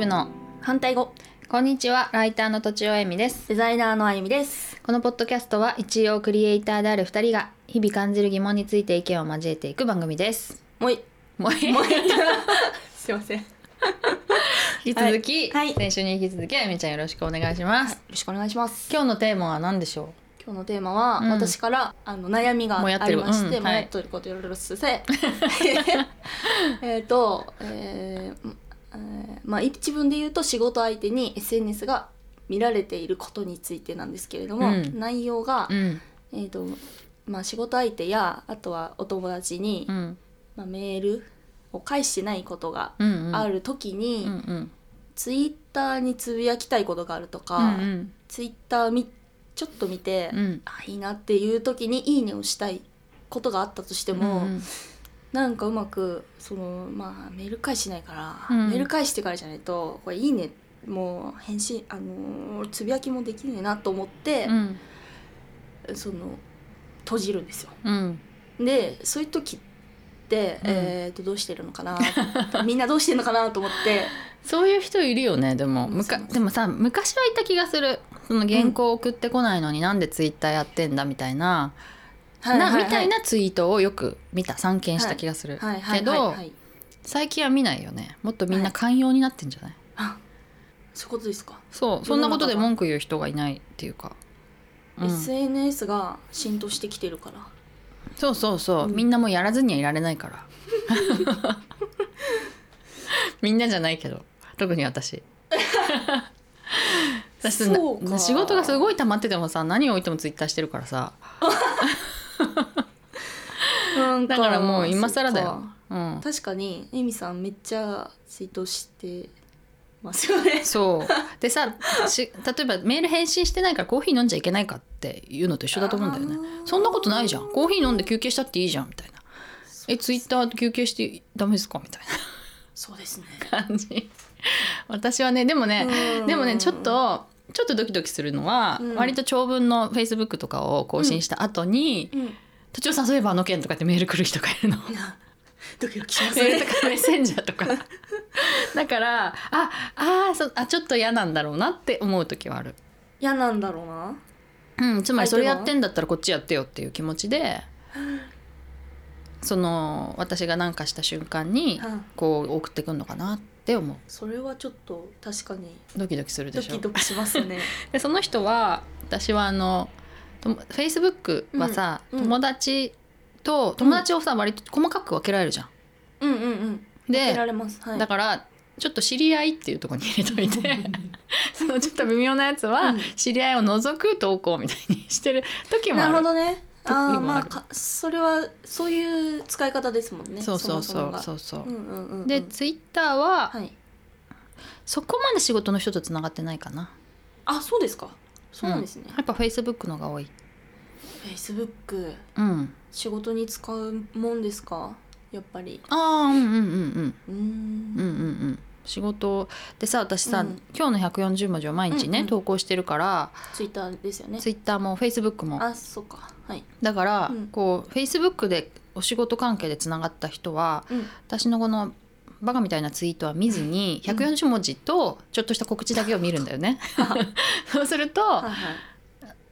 ブの反対語。こんにちはライターのとちおえみです。デザイナーのあゆみです。このポッドキャストは一応クリエイターである二人が日々感じる疑問について意見を交えていく番組です。もうい。もうもうい。すいません。よ引き続き、はい。はい。先週に引き続きあゆみちゃんよろしくお願いします、ろしくお願いします。今日のテーマは何でしょ今日のテーマは、うん。私からあの悩みがありまして、うん。もやっとることよろしくせ。えっとえーえーまあ一文で言うと仕事相手に SNS が見られていることについてなんですけれども、うん。内容が、ううん。えーとまあ、仕事相手やあとはお友達に、うん。まあ、メールを返してないことがうんうん。ある時に、うんうん。ツイッターにつぶやきたいことがあるとか、うんうん。ツイッターみちょっと見て、うん。あいいなっていう時に「いいね」をしたいことがあったとしても、うんなんかうまくそのまあメール返しないから、うん。メール返してからじゃないとこれ「いいね」もう返信あのーつぶやきもできねえなと思ってう、ん。その閉じるんですよ。うん。でそういう時って、うん。えー、とどうしてるのかな みんなどうしてるのかなと思って。そういう人いるよねでも。うんむかでもさ昔はいた気がする。その原稿送ってこないのになんでツイッターやってんだみたいな,、なみたいなツイートをよく見た散見した気がする、はい。はい。けど、はい。はい最近は見ないよね。もっとみんな寛容になってんじゃない、あそういうことですか、そう。そんなことで文句言う人がいないっていうか、うん。SNS が浸透してきてるから。そうそうそう、うん。みんなもうやらずにはいられないから。みんなじゃないけど。特に私。私仕事がすごい溜まっててもさ何を置いてもツイッターしてるからさ なんだからもう今更だよ。うん、確かにエミさんめっちゃツイートしてますよね。そう。でさし例えばメール返信してないからコーヒー飲んじゃいけないかっていうのと一緒だと思うんだよね。そんなことないじゃん。コーヒー飲んで休憩したっていいじゃんみたいな。えツイッター休憩してダメですか？みたいそうですね。な感じ。私はねでもねうん。でもねちょっとちょっとドキドキするのは、うん。割と長文のフェイスブックとかを更新した後にうん「途中さんそういえばあの件」とかってメール来る人がいるの。ドキドキします。ねとかメッセンジャーとか。だからああそあちょっと嫌なんだろうなって思う時はある、嫌なんだろうな。うん、つまりそれやってんだったらこっちやってよっていう気持ちでその私が何かした瞬間にうんこう送ってくんのかなって思う。それはちょっと確かにドキドキするでしょ。ドキドキしますね。でその人は私はあのフェイスブックはさ、うんうん。友達と友達をさ割と細かく分けられるじゃん。うんうんうん。けられます。はい。だからちょっと知り合いっていうところに入れといて。そのちょっと微妙なやつはうん。知り合いを除く投稿みたいにしてる時もなる。ある。ほどね時あもあるあまあかそれはそういう使い方ですもんねそうそうそうそうそう。うんうんうんうん。でツイッターははい。そこまで仕事の人とつながってないかな。あそうですか。そうなんですね、やっぱフェイスブックのが多い。フェイスブック。うん。仕事に使うもんですか？やっぱり。ああうんうんうんうん。うーん。うんうんうん仕事でさ私さ、うん。今日の140文字を毎日ね、うんうん。投稿してるからツイッターですよね。ツイッターもフェイスブックも。あそうか。はい。だから、うん。こうフェイスブックでお仕事関係でつながった人はうん。私のこのバカみたいなツイートは見ずにうん。140文字とちょっとした告知だけを見るんだよね。そうすると、はいはい。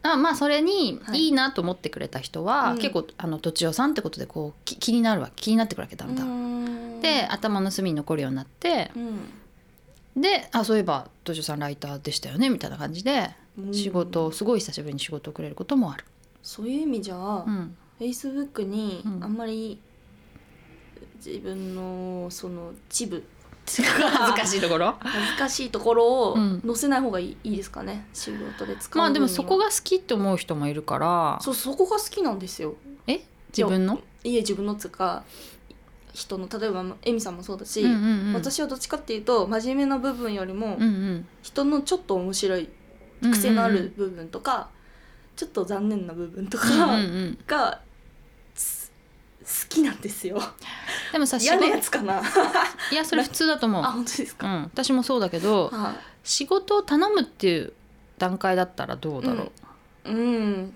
あまあそれにはい。いいなと思ってくれた人は、うん。結構あのとちおさんってことでこうき気になるわ気になってくるわけだんだん。うーん。で頭の隅に残るようになってうん。であそういえばとちおさんライターでしたよねみたいな感じでうん。仕事をすごい久しぶりに仕事をくれることもある。そういう意味じゃあ、うん。フェイスブックにうん。あんまり自分のそのチブ 恥ずかしいところ？恥ずかしいところをうん。載せない方がいい,、いいですかね仕事で使うまあでもそこが好きって思う人もいるから。そうそこが好きなんですよ。え？自分の？いえ自分のつうか人の例えばエミさんもそうだし、うんうんうん。私はどっちかっていうと真面目な部分よりも、うんうん。人のちょっと面白い癖のある部分とか、ちょっと残念な部分とかうんうんうん。好きなんですよ。でもさ嫌なやつかな。いやそれ普通だと思う。あ、本当ですか、うん、私もそうだけどは仕事を頼むっていう段階だったらどうだろう、いうん。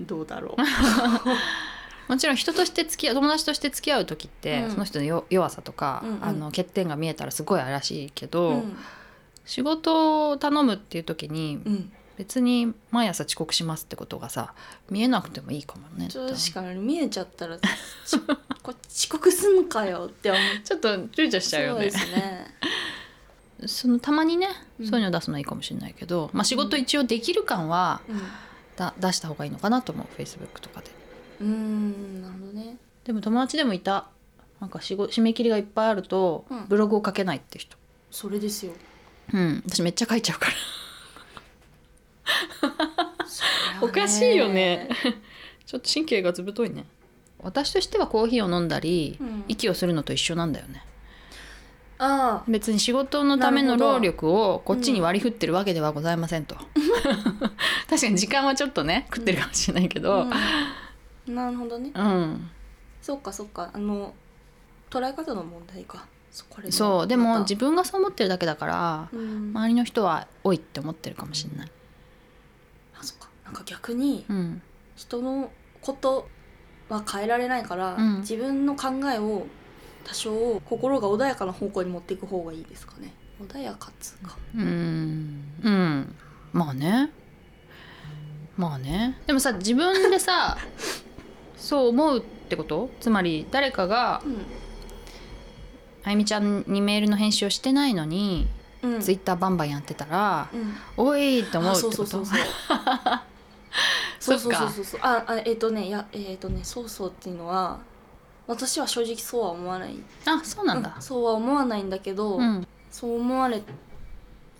どうだろう もちろん人として付き合う友達として付き合う時って、うん。その人のよ弱さとか、うんうん。あの欠点が見えたらすごい怪しいけど、うん。仕事を頼むっていう時にうん。別に毎朝遅刻しますってことがさ見えなくてもいいかもね確かに。見えちゃったら 遅刻すんのかよって思っちょっと躊躇しちゃうよね。ね。そのたまにねうん。そういうの出すのはいいかもしれないけど、まあ、仕事一応できる感はだ出した方がいいのかなと思うフェイスブックとかでうんなるほどね。でも友達でもいた。なんか締め切りがいっぱいあると、うん。ブログを書けないって人。それですよ。うん。私めっちゃ書いちゃうから。おかしいよね。ちょっと神経がずぶといね。私としてはコーヒーを飲んだり、うん。息をするのと一緒なんだよね。ああ。別に仕事のための労力をこっちに割り振ってるわけではございませんと、確かに時間はちょっとね食ってるかもしれないけど。うんなるほどね。うん、そうかそうか。あの捉え方の問題か。そこれそう。でも自分、分がそう思ってるだけだからうん。周りの人は「多い」って思ってるかもしれない、あそっか。なんか逆にうん、人のことは変えられないから、うん。自分の考えを多少心が穏やかな方向に持っていく方がいいですかね。穏やかっつうか。うん。うん。まあね。まあね。でもさ自分でさ そう思うってこと？つまり誰かがあゆみちゃんにメールの返信をしてないのに、うん。うんツイッターバンバンやってたらうん「おい!」って思うあってこと？そうそうそうそう。そそうそうそうそう。ああえっ、とねいやえっ、とねそうそうっていうのは私は正直そうは思わない。あそうなんだ。うん。そうは思わないんだけど、うん。そう思われ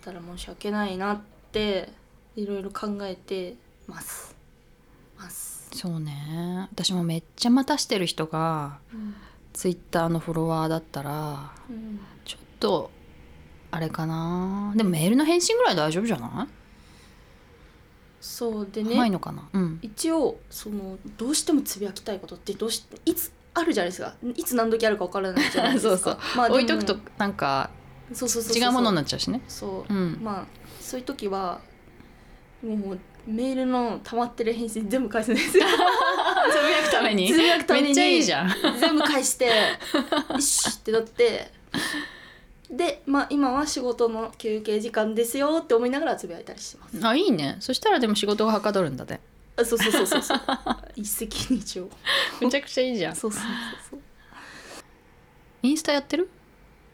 たら申し訳ないなっていろいろ考えてます。ます、そうね。私もめっちゃ待たしてる人がうん。ツイッターのフォロワーだったらうん。ちょっとあれかな。でもメールの返信ぐらい大丈夫じゃない？そうでないねのかな？うん。一応そのどうしてもつぶやきたいことってどうしていつあるじゃないですか。いつ何時あるか分からないじゃないですか。そうそう。まあ置いとくとなんか違うものになっちゃうしね。そう、うん。まあそういう時はもうメールの溜まってる返信全部返すんですよ。つぶやくために？つぶやくためにめっちゃいいじゃん。全部返して「よし!」ってなって。でまあ今は仕事の休憩時間ですよって思いながらつぶやいたりしてます。あいいね。そしたらでも仕事がはかどるんだねあそうそうそうそうそう。一石二鳥。めちゃくちゃいいじゃん。そうそうそうそう。インスタやってる？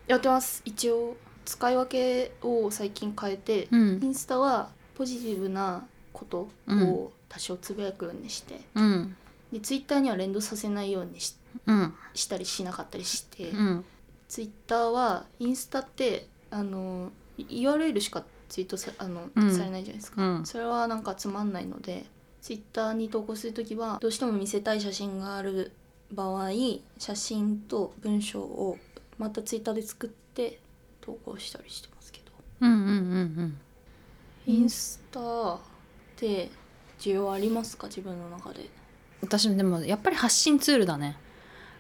やってます。一応使い分けを最近変えて、うイんンスタはポジティブなことを多少つぶやくようにして、うん。でツイッターには連動させないようにしうん。したりしなかったりして、うん。ツイッターはインスタってあの URL しかツイートさあの、うん。されないじゃないですか、うん。それはなんかつまんないのでツイッターに投稿する時はどうしても見せたい写真がある場合写真と文章をまたツイッターで作って投稿したりしてますけど、うんうんうんうん。インスタって需要ありますか？自分の中で。私でもやっぱり発信ツールだね。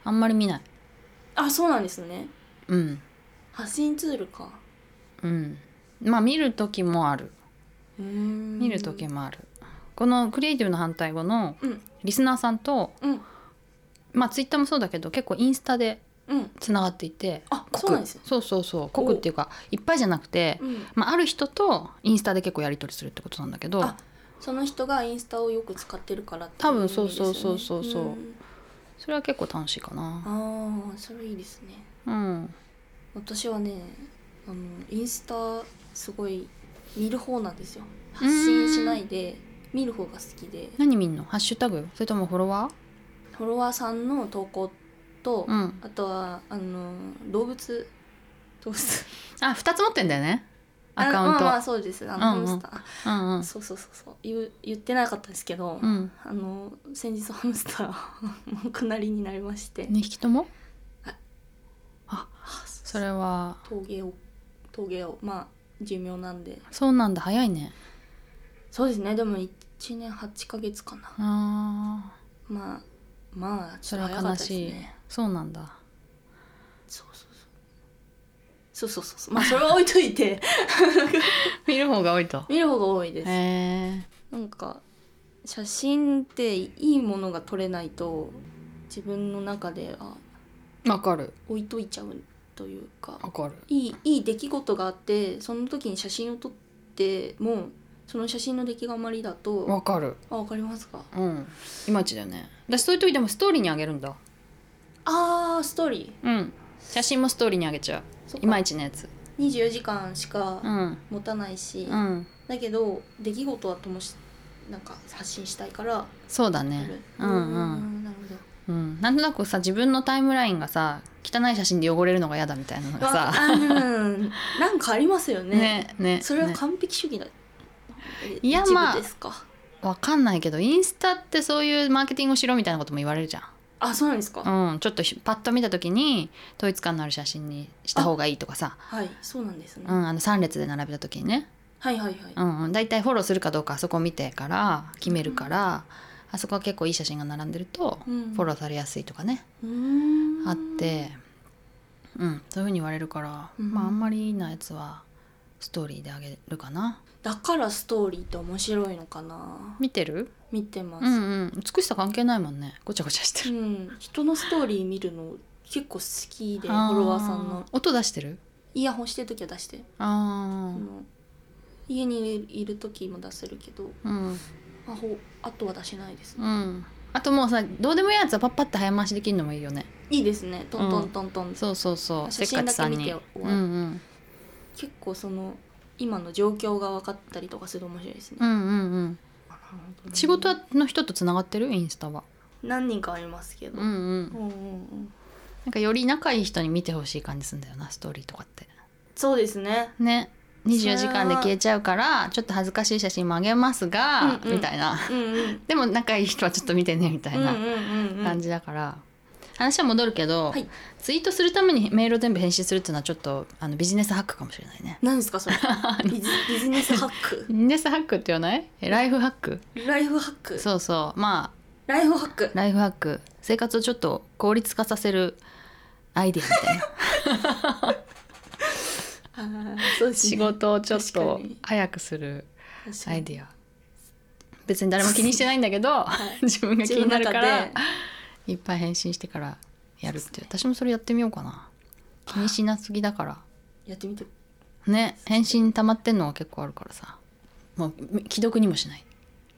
あんまり見ない。あそうなんですね。うん。発信ツールか。うん。まあ見る時もある。見る時もある。このクリエイティブの反対語のうん。リスナーさんとうん。まあツイッターもそうだけど結構インスタでうん。つながっていてあ濃く。そうなんですね。そうそうそう。濃くっていうかいっぱいじゃなくて、うん。まあ、ある人とインスタで結構やり取りするってことなんだけどあその人がインスタをよく使ってるからってい多分そうそうそうそうそう。んん。それは結構楽しいかな。ああそれいいですね。うん。私はねあのインスタすごい見る方なんですよ。発信しないで見る方が好きで。何見んの？ハッシュタグ？それともフォロワフォロワーさんの投稿と、ーうん。あとはあの動物。動物。あ二つ持ってんだよねアカウント。あまあまあそうです。あの、うんうん。ハムスタ。ーうんうん。そうそうそうそう。言う言ってなかったんですけど、うん。あの先日ハムスターお亡りになりまして、2匹とも？あ。あそれは。峠を峠を。まあ寿命なんで。そうなんだ。早いね。そうですね。でも1年8ヶ月かな。あまあまあーそれは悲しい、そうなんだ。そうそうそうそうそうまあそれは置いといて。見る方が多いと。見る方が多いです。へえなんか写真っていいものが撮れないと自分の中であわかる。置いといちゃうというかわかる。いいいい出来事があってその時に写真を撮ってもその写真の出来があまりだとわかる。あわかりますか？うん。いまいちだよね。私そういう時でもストーリーにあげるんだ。あーストーリー。うん。写真もストーリーにあげちゃそういまいちのやつ。24時間しかうん。持たないし、うん。だけど出来事はともしなんか発信したいからそうだやる。ねうんうん。んなるほど。うん、なんとなくさ自分のタイムラインがさ汚い写真で汚れるのが嫌だみたいなのがさ。あうん。なんかありますよね。ねねねそれは完璧主義だ、えいや一部まあですか？わかんないけどインスタってそういうマーケティングをしろみたいなことも言われるじゃあそうなんですか、ん、うん、ちょっとひパッと見た時に統一感のある写真にした方がいいとかさ、はいそうなんですね、うん、あの3列で並べた時にね、はいはいはい、うんうん、だいたいフォローするかどうかあそこ見てから決めるから、あそこは結構いい写真が並んでるとうん。フォローされやすいとかね、うーん。あって、うん、そういうふうに言われるから、うん。まああんまりいいなやつはストーリーであげるかなだからストーリーって面白いのかな。見てる？見てます、うんうん。美しさ関係ないもんね。ごちゃごちゃしてる、うん人のストーリー見るの結構好きでフォロワーさんの。音出してる？イヤホンしてる時は出してあその家にいる時も出せるけどあうん。あほあとは出しないですね、うん。あともうさどうでもいいやつはパッパって早回しできるのもいいよね。いいですね。トントントントン、そうそうそう。せっか写真だけ見て終うんわるうん。結構その今の状況が分かったりとかすると面白いですね、うんうんうん。仕事の人とつながってる？インスタは。何人かありますけど、うんうん。うんうんうん。なんかより仲いい人に見てほしい感じするんだよなストーリーとかって。そうですね。ね。24時間で消えちゃうからちょっと恥ずかしい写真もあげますが、うんうん。みたいな。うんうん。でも仲いい人はちょっと見てねみたいなうんうんうんうん。感じだから、話は戻るけど、はい。ツイートするためにメールを全部返信するっていうのはちょっとあのビジネスハックかもしれないね。何ですかそれ？ビジビジネスハック。ビジネスハックって言わないえライフハック。ライフハック？そうそう。まあライフハック。ライフハック。生活をちょっと効率化させるアイディアみたいな。あーそうね。仕事をちょっと早くするアイディア。別に誰も気にしてないんだけど、い。自分が気になるからいっぱい返信してからやるっていう。私もそれやってみようかな。気にしなすぎだから。やってみて。ね返信溜まってんのが結構あるからさ。もう既読にもしない。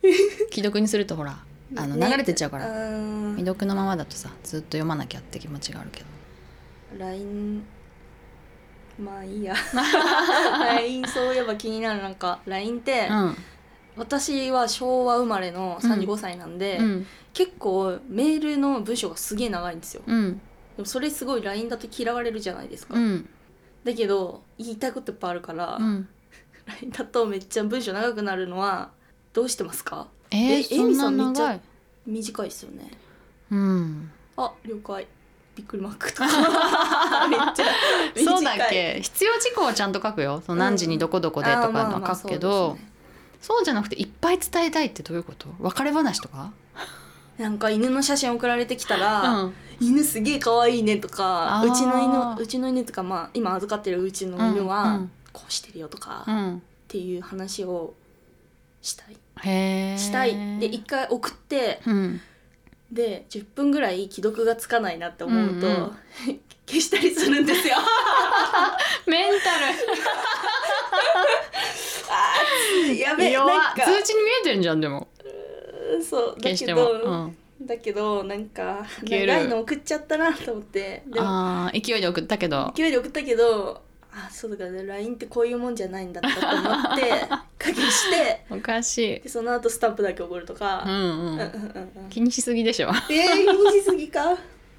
既読にするとほらあのね。流れてっちゃうから、うー。ん未読のままだとさずっと読まなきゃって気持ちがあるけど。LINE まあいいや。LINE そういえば気になる。なんか LINE って、うん私は昭和生まれの35歳なんで、うん。結構メールの文章がすげえ長いんですよ。うん。でもそれすごい LINE だと嫌われるじゃないですか、うん。だけど言いたいこといっぱいあるから、うん。LINE だとめっちゃ文章長くなるのはどうしてますか？えー、えそんなエミさんめっちゃ短いですよね。うん。あ了解。びっくりマークとか。めっちゃ短いそうだっけ？必要事項はちゃんと書くよ。その何時にどこどこでとかの書くけど、そうですねそうじゃなくていっぱい伝えたいってどういうこと？別れ話とか？なんか犬の写真送られてきたら、うん。犬すげえ可愛いねとかあー。うちの犬うちの犬とかまあ今預かってるうちの犬は、うんうん。こうしてるよとか、っうん。ていう話をしたい。へえしたい。で一回送ってうん。で10分ぐらい既読がつかないなって思うと、うんうん。消したりするんですよ。メンタ やべえなんか。通知に見えてるじゃんでも。そうだけど、うん、だけどなんか長いの送っちゃったなと思って。あー勢いで送ったけど。勢いで送ったけどあそうだから LINE ってこういうもんじゃないんだったと思って 加減して。おかしい。でその後スタンプだけ送るとか、気にしすぎでしょ。えー、気にしすぎか？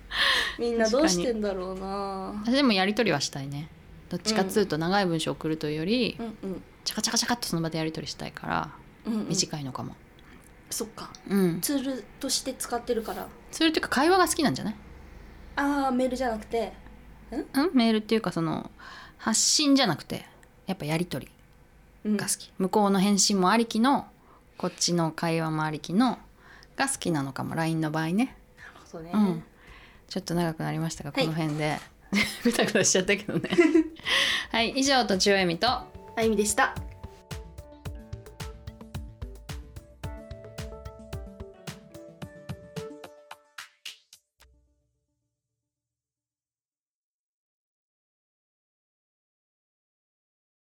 みんなどうしてんだろうな。私でもやり取りはしたいね。どっちかっつうと長い文章送るというより、うんうんチャカチャカチャカっとその場でやり取りしたいからうんうん。短いのかも。そっか。うん。ツールとして使ってるから。それっていうか会話が好きなんじゃない？ああメールじゃなくて。うん？メールっていうかその発信じゃなくてやっぱやり取うん。りが好き、向こうの返信もありきのこっちの会話もありきのが好きなのかも。LINE の場合ね。なるほどね、うん。ちょっと長くなりましたがこはいの辺で ぐたぐたしちゃったけどね。はい以上とちおえみとあゆみでした。